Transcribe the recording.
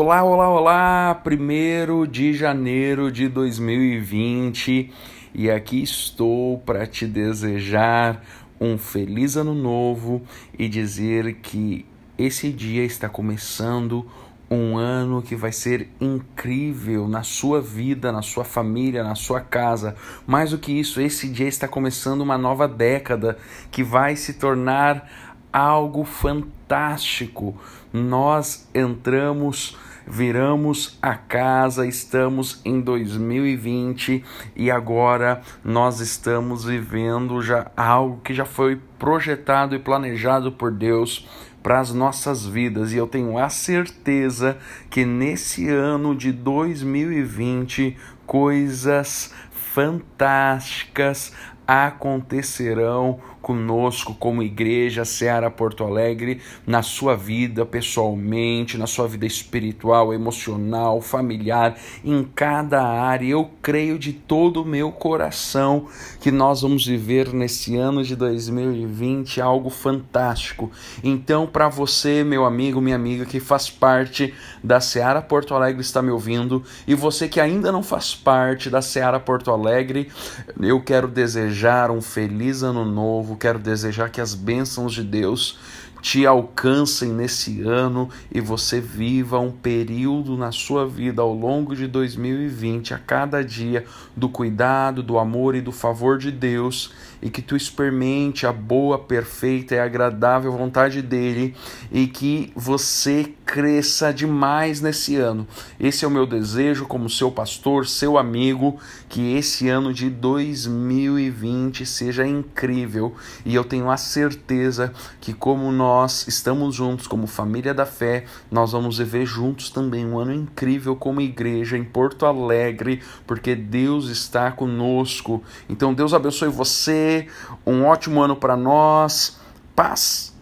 Olá, olá, olá! Primeiro de janeiro de 2020 e aqui estou para te desejar um feliz ano novo e dizer que esse dia está começando um ano que vai ser incrível na sua vida, na sua família, na sua casa. Mais do que isso, esse dia está começando uma nova década que vai se tornar algo fantástico. Nós entramos viramos a casa, estamos em 2020 e agora nós estamos vivendo já algo que já foi projetado e planejado por Deus para as nossas vidas e eu tenho a certeza que nesse ano de 2020 coisas fantásticas acontecerão conosco como igreja Seara Porto Alegre na sua vida pessoalmente, na sua vida espiritual, emocional, familiar, em cada área. Eu creio de todo o meu coração que nós vamos viver nesse ano de 2020 algo fantástico. Então, para você, meu amigo, minha amiga que faz parte da Seara Porto Alegre está me ouvindo e você que ainda não faz parte da Seara Porto Alegre, eu quero desejar um feliz ano novo. Quero desejar que as bênçãos de Deus te alcancem nesse ano e você viva um período na sua vida ao longo de 2020, a cada dia, do cuidado, do amor e do favor de Deus e que tu experimente a boa, perfeita e agradável vontade dele e que você cresça demais nesse ano. Esse é o meu desejo como seu pastor, seu amigo, que esse ano de 2020 seja incrível e eu tenho a certeza que como nós estamos juntos como família da fé, nós vamos viver juntos também um ano incrível como igreja em Porto Alegre, porque Deus está conosco. Então Deus abençoe você um ótimo ano para nós. Paz.